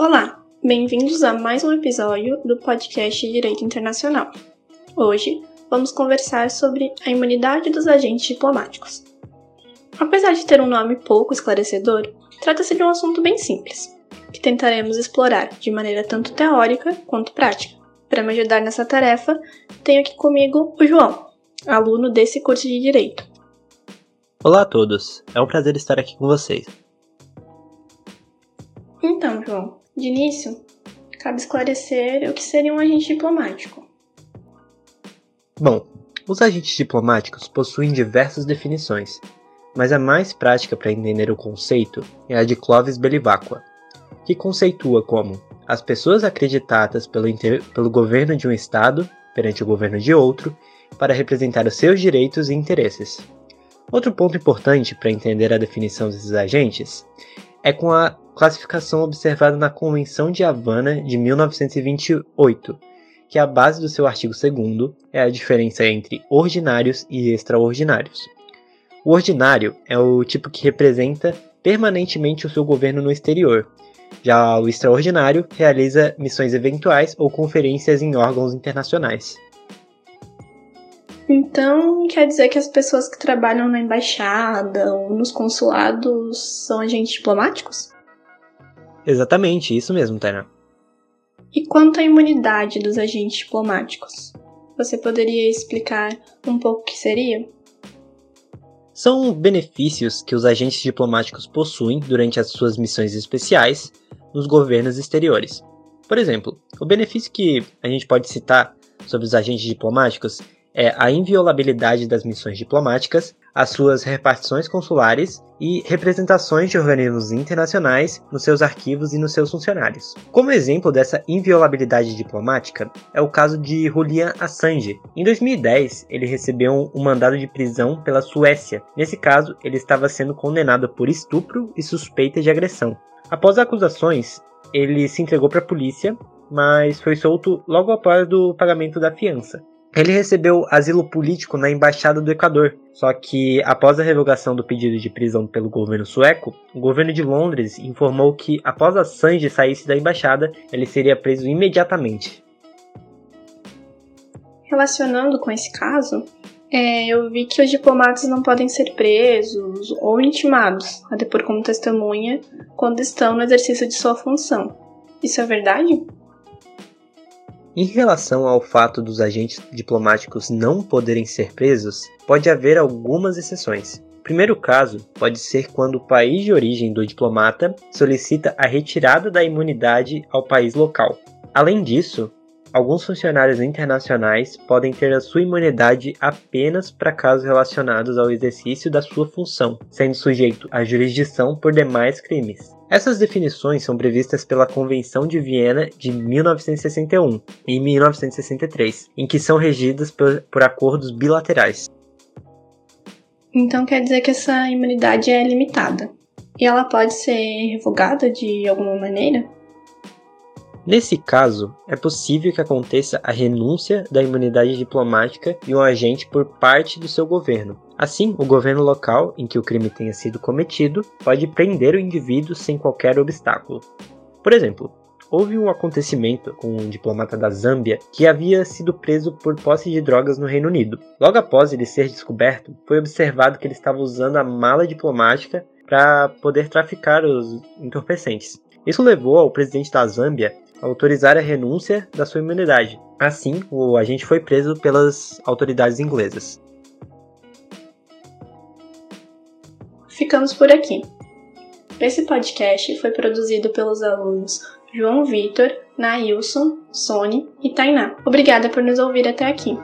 Olá, bem-vindos a mais um episódio do podcast Direito Internacional. Hoje vamos conversar sobre a imunidade dos agentes diplomáticos. Apesar de ter um nome pouco esclarecedor, trata-se de um assunto bem simples, que tentaremos explorar de maneira tanto teórica quanto prática. Para me ajudar nessa tarefa, tenho aqui comigo o João, aluno desse curso de Direito. Olá a todos, é um prazer estar aqui com vocês. Então, João, de início, cabe esclarecer o que seria um agente diplomático. Bom, os agentes diplomáticos possuem diversas definições, mas a mais prática para entender o conceito é a de Clovis Belivacqua, que conceitua como as pessoas acreditadas pelo, pelo governo de um Estado perante o governo de outro para representar os seus direitos e interesses. Outro ponto importante para entender a definição desses agentes é com a classificação observada na Convenção de Havana de 1928, que é a base do seu artigo 2 é a diferença entre ordinários e extraordinários. O ordinário é o tipo que representa permanentemente o seu governo no exterior. Já o extraordinário realiza missões eventuais ou conferências em órgãos internacionais. Então, quer dizer que as pessoas que trabalham na embaixada ou nos consulados são agentes diplomáticos? Exatamente, isso mesmo, Tainá. E quanto à imunidade dos agentes diplomáticos? Você poderia explicar um pouco o que seria? São benefícios que os agentes diplomáticos possuem durante as suas missões especiais nos governos exteriores. Por exemplo, o benefício que a gente pode citar sobre os agentes diplomáticos é a inviolabilidade das missões diplomáticas, as suas repartições consulares e representações de organismos internacionais nos seus arquivos e nos seus funcionários. Como exemplo dessa inviolabilidade diplomática é o caso de Julian Assange. Em 2010, ele recebeu um mandado de prisão pela Suécia. Nesse caso, ele estava sendo condenado por estupro e suspeita de agressão. Após acusações, ele se entregou para a polícia, mas foi solto logo após o pagamento da fiança. Ele recebeu asilo político na embaixada do Equador, só que após a revogação do pedido de prisão pelo governo sueco, o governo de Londres informou que após Assange saísse da embaixada, ele seria preso imediatamente. Relacionando com esse caso, é, eu vi que os diplomatas não podem ser presos ou intimados a depor como testemunha quando estão no exercício de sua função. Isso é verdade? Em relação ao fato dos agentes diplomáticos não poderem ser presos, pode haver algumas exceções. O primeiro caso pode ser quando o país de origem do diplomata solicita a retirada da imunidade ao país local. Além disso, alguns funcionários internacionais podem ter a sua imunidade apenas para casos relacionados ao exercício da sua função, sendo sujeito à jurisdição por demais crimes. Essas definições são previstas pela Convenção de Viena de 1961 e 1963, em que são regidas por, por acordos bilaterais. Então quer dizer que essa imunidade é limitada. E ela pode ser revogada de alguma maneira? Nesse caso, é possível que aconteça a renúncia da imunidade diplomática de um agente por parte do seu governo. Assim, o governo local em que o crime tenha sido cometido pode prender o indivíduo sem qualquer obstáculo. Por exemplo, houve um acontecimento com um diplomata da Zâmbia que havia sido preso por posse de drogas no Reino Unido. Logo após ele ser descoberto, foi observado que ele estava usando a mala diplomática para poder traficar os entorpecentes. Isso levou ao presidente da Zâmbia autorizar a renúncia da sua imunidade. Assim, o agente foi preso pelas autoridades inglesas. Ficamos por aqui. Esse podcast foi produzido pelos alunos João Vitor, Nailson, Sony e Tainá. Obrigada por nos ouvir até aqui.